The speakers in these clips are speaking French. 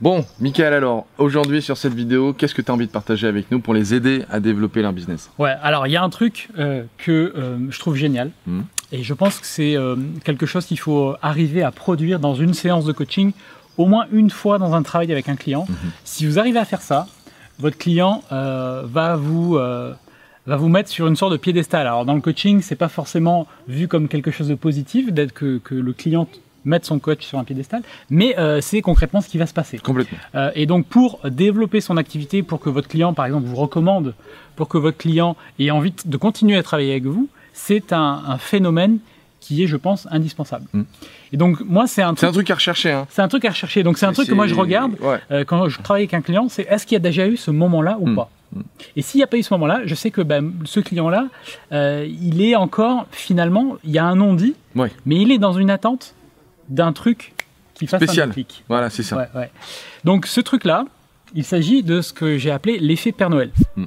Bon, Michael, alors, aujourd'hui sur cette vidéo, qu'est-ce que tu as envie de partager avec nous pour les aider à développer leur business? Ouais, alors il y a un truc euh, que euh, je trouve génial. Mhm. Et je pense que c'est euh, quelque chose qu'il faut arriver à produire dans une séance de coaching, au moins une fois dans un travail avec un client. Mhm. Si vous arrivez à faire ça, votre client va vous va vous mettre sur une sorte de piédestal. Alors dans le coaching, c'est pas forcément vu comme quelque chose de positif d'être que, que le client mette son coach sur un piédestal, mais euh, c'est concrètement ce qui va se passer. Complètement. Euh, et donc pour développer son activité, pour que votre client, par exemple, vous recommande, pour que votre client ait envie de continuer à travailler avec vous, c'est un, un phénomène qui est, je pense, indispensable. Mm. Et donc moi, c'est un truc, à rechercher, hein. c'est un truc à rechercher. Donc c'est un truc que moi je regarde Ouais. euh, quand je travaille avec un client, c'est est-ce qu'il y a déjà eu ce moment-là ou Mm. pas? Et s'il n'y a pas eu ce moment-là, je sais que ben, ce client-là, euh, il est encore finalement, il y a un non-dit, Ouais. mais il est dans une attente d'un truc qui fasse Spécial. un déclic. Voilà, c'est ça. Ouais, ouais. Donc ce truc-là, il s'agit de ce que j'ai appelé l'effet Père Noël. Hmm.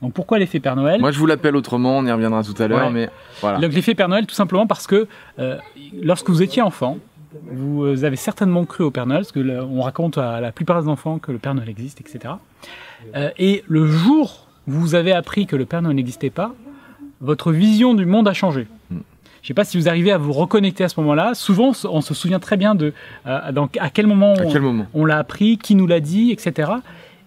Donc pourquoi l'effet Père Noël? Moi, je vous l'appelle autrement, on y reviendra tout à l'heure, Ouais. mais voilà. Donc l'effet Père Noël, tout simplement parce que euh, lorsque vous étiez enfant, vous avez certainement cru au Père Noël, parce que on raconte à la plupart des enfants que le Père Noël existe, etc. Euh, et le jour où vous avez appris que le Père Noël n'existait pas, votre vision du monde a changé. Je ne sais pas si vous arrivez à vous reconnecter à ce moment-là. Souvent, on se souvient très bien de euh, dans- à quel moment À on, quel moment on l'a appris, qui nous l'a dit, etc.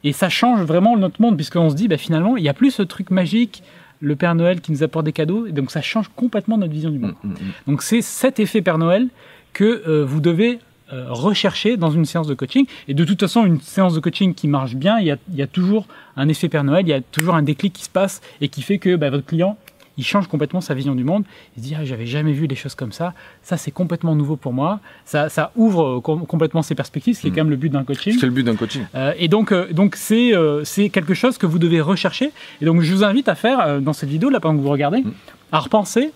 Et ça change vraiment notre monde, puisqu'on se dit, bah, finalement, il n'y a plus ce truc magique, le Père Noël qui nous apporte des cadeaux, et donc ça change complètement notre vision du monde. Mm, mm, mm. Donc c'est cet effet Père Noël que euh, vous devez euh, rechercher dans une séance de coaching. Et de toute façon, une séance de coaching qui marche bien, il y a, il y a toujours un effet Père Noël, il y a toujours un déclic qui se passe et qui fait que bah, votre client, il change complètement sa vision du monde. Il se dit, ah, j'avais jamais vu les choses comme ça. Ça, c'est complètement nouveau pour moi. Ça, ça ouvre euh, com- complètement ses perspectives, ce qui est Mm. quand même le but d'un coaching. C'est le but d'un coaching. Euh, et donc, euh, donc c'est euh, c'est quelque chose que vous devez rechercher. Et donc, je vous invite à faire dans cette vidéo, là, pendant que vous regardez, Mm. à repenser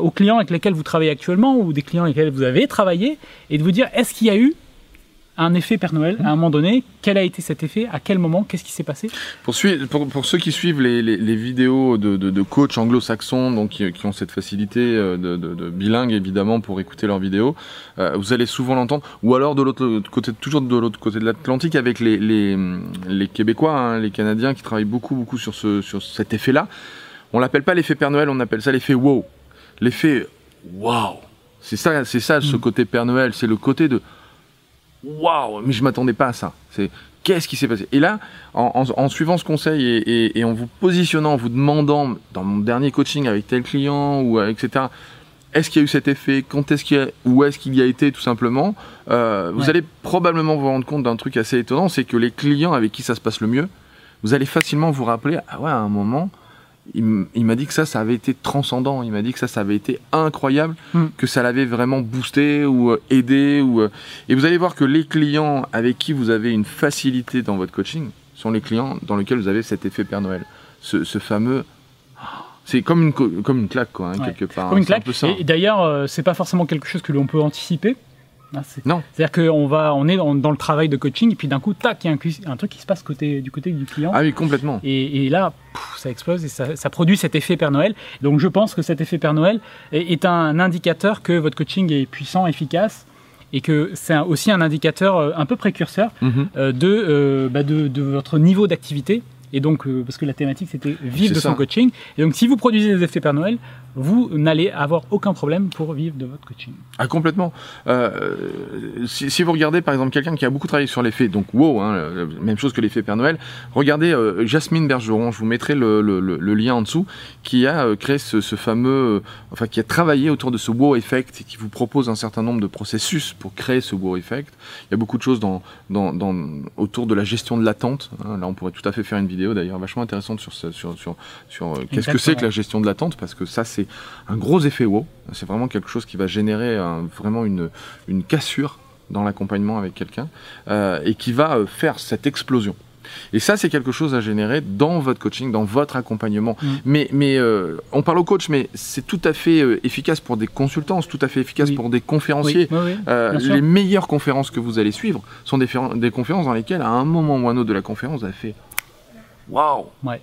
aux clients avec lesquels vous travaillez actuellement ou des clients avec lesquels vous avez travaillé et de vous dire est-ce qu'il y a eu un effet Père Noël à un moment donné Quel a été cet effet? À quel moment? Qu'est-ce qui s'est passé? Pour, sui- pour, pour ceux qui suivent les, les, les vidéos de, de, de coachs anglo-saxons, donc qui, qui ont cette facilité euh, de, bilingue évidemment pour écouter leurs vidéos, euh, vous allez souvent l'entendre. Ou alors de l'autre côté, toujours de l'autre côté de l'Atlantique, avec les, Québécois, hein, les Canadiens qui travaillent beaucoup beaucoup sur ce sur cet effet-là. On l'appelle pas l'effet Père Noël, on appelle ça l'effet wow. L'effet wow. C'est ça, c'est ça ce Mm. côté Père Noël, c'est le côté de waouh, mais je m'attendais pas à ça. C'est qu'est-ce qui s'est passé? Et là, en, en- en suivant ce conseil et, et- et en vous positionnant, en vous demandant dans mon dernier coaching avec tel client ou euh, etc. Est-ce qu'il y a eu cet effet? Quand est-ce qu'il y a, où est-ce qu'il y a été tout simplement? Euh, Vous Ouais. allez probablement vous rendre compte d'un truc assez étonnant, c'est que les clients avec qui ça se passe le mieux, vous allez facilement vous rappeler ah ouais à un moment. Il, m'a dit que ça, ça avait été transcendant. Il m'a dit que ça, ça avait été incroyable, Hmm. que ça l'avait vraiment boosté ou euh, aidé. Ou, euh, et vous allez voir que les clients avec qui vous avez une facilité dans votre coaching sont les clients dans lesquels vous avez cet effet Père Noël. Ce, ce fameux. C'est comme une, co- comme une claque, quoi, hein, Ouais. quelque part. Comme une un claque. peu ça. Et, et d'ailleurs, euh, c'est pas forcément quelque chose que l'on peut anticiper. Ah, Non. C'est-à-dire qu'on va, on est dans, le travail de coaching et puis d'un coup, tac, il y a un, truc qui se passe côté, du côté du client. Ah oui, complètement. Et, et là, pff, ça explose et ça, ça produit cet effet Père Noël. Donc je pense que cet effet Père Noël est, est un indicateur que votre coaching est puissant, efficace, et que c'est aussi un indicateur euh, un peu précurseur Mhm. euh, de, euh, bah, de, de votre niveau d'activité. Et donc, euh, parce que la thématique c'était vivre de ça. son coaching. Et donc, si vous produisez des effets Père Noël, vous n'allez avoir aucun problème pour vivre de votre coaching. Ah complètement. Euh, si, si vous regardez par exemple quelqu'un qui a beaucoup travaillé sur l'effet, donc wow, hein, même chose que l'effet Père Noël. Regardez euh, Jasmine Bergeron, je vous mettrai le, le- le- le lien en dessous, qui a euh, créé ce, ce fameux, enfin qui a travaillé autour de ce wow effect et qui vous propose un certain nombre de processus pour créer ce wow effect. Il y a beaucoup de choses dans, dans, dans autour de la gestion de l'attente. hein. là, on pourrait tout à fait faire une vidéo d'ailleurs vachement intéressante sur ce- sur sur sur euh, qu'est-ce que c'est que la gestion de l'attente parce que ça c'est un gros effet wow. C'est vraiment quelque chose qui va générer un- vraiment une, une cassure dans l'accompagnement avec quelqu'un euh, et qui va euh, faire cette explosion. Et ça, c'est quelque chose à générer dans votre coaching, dans votre accompagnement. Mm. Mais, mais euh, on parle au coach, mais c'est tout à fait euh, efficace pour des consultants, c'est tout à fait efficace Oui. pour des conférenciers. Oui, oui. Euh, les meilleures conférences que vous allez suivre sont des, féren- des conférences dans lesquelles, à un moment ou un autre de la conférence, vous avez fait Waouh Ouais.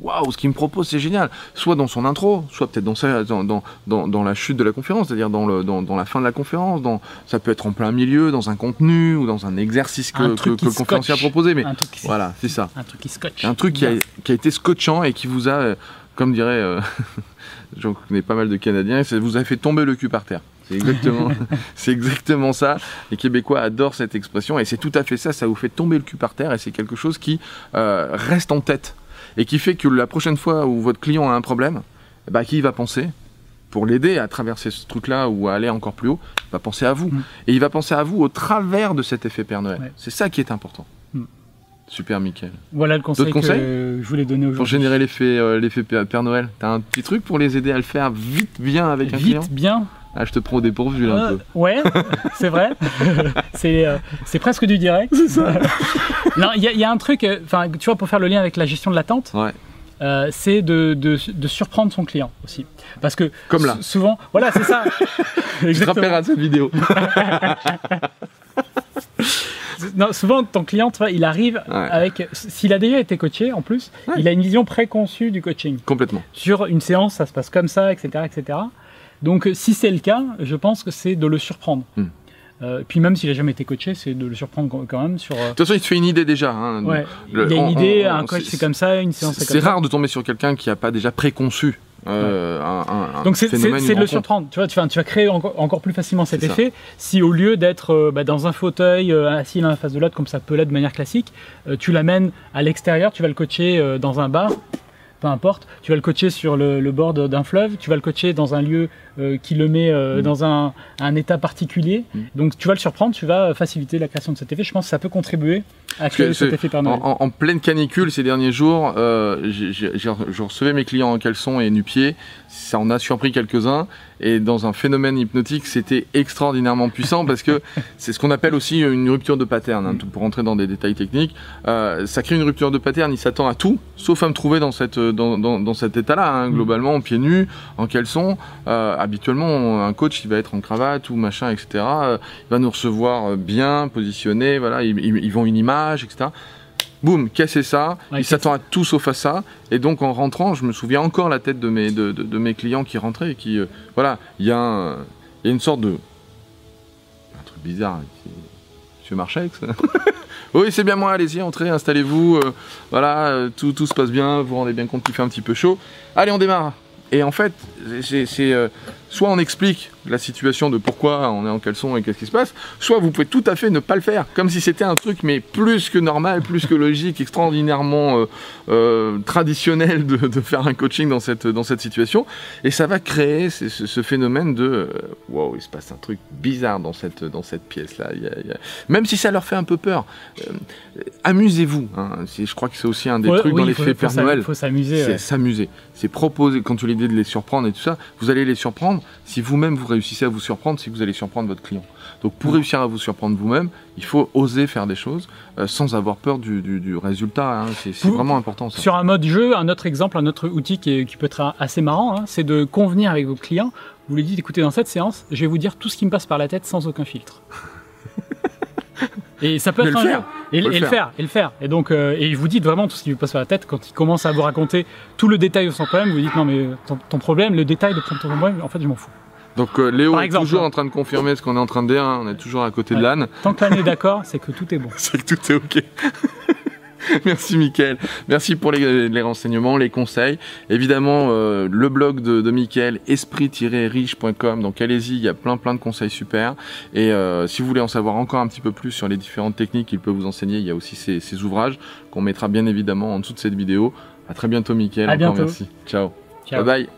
Waouh, ce qu'il me propose, c'est génial. Soit dans son intro, soit peut-être dans, sa- dans, dans, dans, dans la chute de la conférence, c'est-à-dire dans, le, dans, dans la fin de la conférence. Dans, ça peut être en plein milieu, dans un contenu ou dans un exercice que, Un que, truc que qui le conférencier a proposé. Mais Un truc qui, voilà, c'est ça. un truc qui scotche. Un truc qui a, qui a été scotchant et qui vous a, euh, comme dirait, euh, j'en connais pas mal de Canadiens, ça vous a fait tomber le cul par terre. C'est exactement, c'est exactement ça. Les Québécois adorent cette expression et c'est tout à fait ça. Ça vous fait tomber le cul par terre et c'est quelque chose qui euh, reste en tête et qui fait que la prochaine fois où votre client a un problème, ben, qui il va penser pour l'aider à traverser ce truc-là ou à aller encore plus haut, il va penser à vous. Mm. Et il va penser à vous au travers de cet effet Père Noël. Ouais. C'est ça qui est important. Mm. Super, Mickaël. Voilà le conseil, que je voulais donner Pour aujourd'hui. générer l'effet euh, l'effet Père Père Noël, t'as un petit truc pour les aider à le faire vite, bien avec un client? Vite, bien. Ah, je te prends au dépourvu là un Euh, peu. ouais, c'est vrai. c'est euh, c'est presque du direct. non, il y, a- il y a un truc, euh, enfin, tu vois, pour faire le lien avec la gestion de l'attente, Ouais. euh, c'est de, de, de surprendre son client aussi. Parce que Comme là. sou- souvent, voilà, c'est ça. Je te rappellerai de cette vidéo. Non, souvent, ton client, tu vois, il arrive Ouais. avec. S'il a déjà été coaché, en plus, Ouais. il a une vision préconçue du coaching. Complètement. Sur une séance, ça se passe comme ça, etc. etc. Donc, si c'est le cas, je pense que c'est de le surprendre. Hmm. Euh, puis, même s'il a jamais été coaché, c'est de le surprendre quand même sur. euh, De toute façon, il te fait une idée déjà. hein. Ouais, Le- il y a une on- idée, on- un coach c'est- c'est comme ça, une séance c'est C'est comme ça. rare de tomber sur quelqu'un qui n'a pas déjà préconçu euh, un, un- un Donc c'est c'est- c'est de le surprendre. Tu vois, tu vas, tu vas créer encore, encore plus facilement cet C'est ça. effet si au lieu d'être euh, bah, dans un fauteuil euh, assis l'un face de l'autre comme ça peut l'être de manière classique, euh, tu l'amènes à l'extérieur, tu vas le coacher euh, dans un bar. Peu importe, tu vas le coacher sur le, le bord d'un fleuve, tu vas le coacher dans un lieu euh, qui le met euh, Mm. dans un, un état particulier. Mm. Donc tu vas le surprendre, tu vas faciliter la création de cet effet. Je pense que ça peut contribuer à créer cet effet Père En, en- pleine canicule ces derniers jours, euh, je recevais mes clients en caleçon et nu-pieds. Ça en a surpris quelques-uns. Et dans un phénomène hypnotique, c'était extraordinairement puissant parce que c'est ce qu'on appelle aussi une rupture de pattern. hein, pour rentrer dans des détails techniques, Euh, ça crée une rupture de pattern. Il s'attend à tout, sauf à me trouver dans, cette, dans, dans, dans cet état-là. hein, globalement, en pieds nus, en caleçon. Euh, habituellement, un coach, il va être en cravate ou machin, etc. Euh, il va nous recevoir euh, bien positionné. Voilà, ils, ils- ils vont une image, etc. Boum, casser ça. Ouais, il s'attend à tout sauf à ça. Et donc en rentrant, je me souviens encore la tête de mes, de, de- de mes clients qui rentraient et qui, euh, voilà, il y, a y une sorte de, un truc bizarre. Monsieur Marchex. oui, c'est bien moi. Allez-y, entrez, installez-vous. euh, voilà, euh, tout, tout se passe bien. Vous vous rendez bien compte qu'il fait un petit peu chaud. Allez, on démarre. Et en fait, c'est c'est, soit on explique la situation de pourquoi on est en caleçon et qu'est-ce qui se passe, soit vous pouvez tout à fait ne pas le faire, comme si c'était un truc mais plus que normal, plus que logique, extraordinairement euh, euh, traditionnel de, de faire un coaching dans cette, dans cette situation, et ça va créer ce, phénomène de euh, wow, il se passe un truc bizarre dans cette, dans cette pièce-là, Il il même si ça leur fait un peu peur, euh, amusez-vous, hein. Je crois que c'est aussi un des Ouais, trucs oui, dans il l'effet faut Père Noël. faut s'amuser. C'est ouais. s'amuser. C'est proposer, quand tu as l'idée de les surprendre et tout ça, vous allez les surprendre. Si vous-même vous réussissez à vous surprendre, c'est que vous allez surprendre votre client. Donc pour réussir à vous surprendre vous-même, il faut oser faire des choses euh, sans avoir peur du, du- du résultat. hein. C'est vraiment important ça. Sur un mode jeu, un autre exemple, un autre outil qui, est- qui peut être assez marrant, hein, c'est de convenir avec vos clients. Vous lui dites, écoutez, dans cette séance, je vais vous dire tout ce qui me passe par la tête sans aucun filtre. Et ça peut Mais être le un faire. jeu. Et, le et le faire. faire, et le faire. Et donc, euh, et vous dites vraiment tout ce qui vous passe par la tête quand il commence à vous raconter tout le détail de son problème. Vous dites non mais ton, ton problème, le détail de ton problème, en fait, je m'en fous. Donc euh, Léo Par est exemple, toujours hein. en train de confirmer ce qu'on est en train de dire. hein. On est toujours à côté de l'âne. Tant que l'année est d'accord, c'est que tout est bon. C'est que tout est OK. Merci Mickaël. Merci pour les, les renseignements, les conseils. Évidemment, euh, le blog de, de Mickaël, esprit-riche.com. Donc allez-y, il y a plein plein de conseils super. Et euh, si vous voulez en savoir encore un petit peu plus sur les différentes techniques qu'il peut vous enseigner, il y a aussi ces ouvrages qu'on mettra bien évidemment en dessous de cette vidéo. À très bientôt Mickaël. À bientôt. merci. Ciao. Ciao. Bye bye.